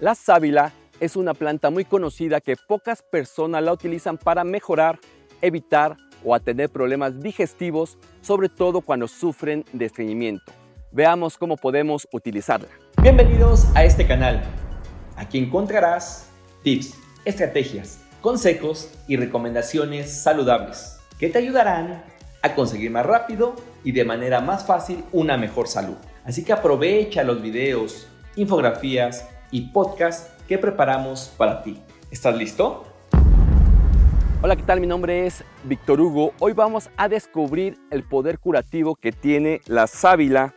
La sábila es una planta muy conocida que pocas personas la utilizan para mejorar, evitar o atender problemas digestivos, sobre todo cuando sufren de estreñimiento. Veamos cómo podemos utilizarla. Bienvenidos a este canal. Aquí encontrarás tips, estrategias, consejos y recomendaciones saludables que te ayudarán a conseguir más rápido y de manera más fácil una mejor salud. Así que aprovecha los videos, infografías y podcasts que preparamos para ti. ¿Estás listo? Hola, ¿qué tal? Mi nombre es Víctor Hugo. Hoy vamos a descubrir el poder curativo que tiene la sábila.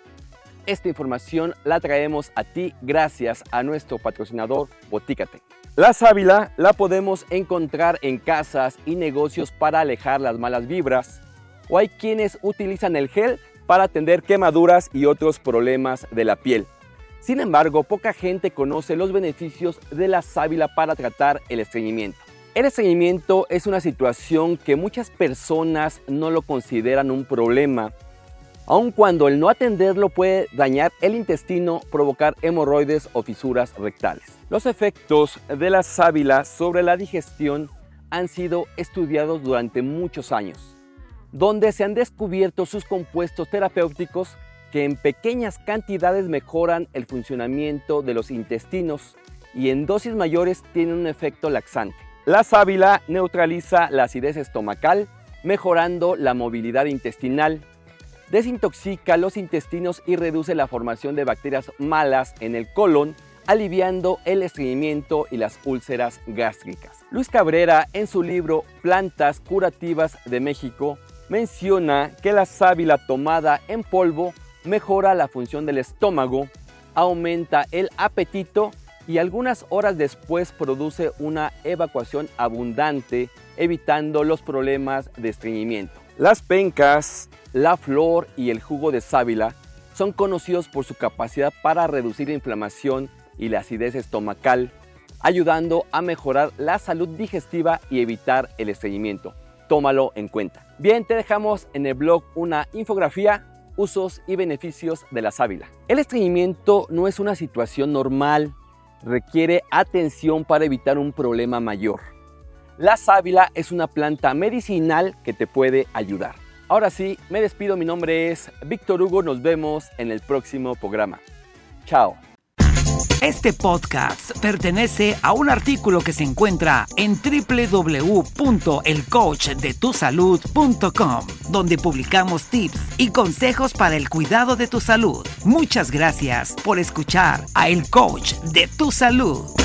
Esta información la traemos a ti gracias a nuestro patrocinador Botícate. La sábila la podemos encontrar en casas y negocios para alejar las malas vibras. O hay quienes utilizan el gel para atender quemaduras y otros problemas de la piel. Sin embargo, poca gente conoce los beneficios de la sábila para tratar el estreñimiento. El estreñimiento es una situación que muchas personas no lo consideran un problema, aun cuando el no atenderlo puede dañar el intestino, provocar hemorroides o fisuras rectales. Los efectos de la sábila sobre la digestión han sido estudiados durante muchos años, donde se han descubierto sus compuestos terapéuticos que en pequeñas cantidades mejoran el funcionamiento de los intestinos y en dosis mayores tienen un efecto laxante. La sábila neutraliza la acidez estomacal, mejorando la movilidad intestinal, desintoxica los intestinos y reduce la formación de bacterias malas en el colon, aliviando el estreñimiento y las úlceras gástricas. Luis Cabrera, en su libro Plantas Curativas de México, menciona que la sábila tomada en polvo mejora la función del estómago, aumenta el apetito y algunas horas después produce una evacuación abundante, evitando los problemas de estreñimiento. Las pencas, la flor y el jugo de sábila son conocidos por su capacidad para reducir la inflamación y la acidez estomacal, ayudando a mejorar la salud digestiva y evitar el estreñimiento. Tómalo en cuenta. Bien, te dejamos en el blog una infografía usos y beneficios de la sábila. El estreñimiento no es una situación normal, requiere atención para evitar un problema mayor. La sábila es una planta medicinal que te puede ayudar. Ahora sí, me despido, mi nombre es Víctor Hugo, nos vemos en el próximo programa. Chao. Este podcast pertenece a un artículo que se encuentra en www.elcoachdetusalud.com, donde publicamos tips y consejos para el cuidado de tu salud. Muchas gracias por escuchar a El Coach de tu Salud.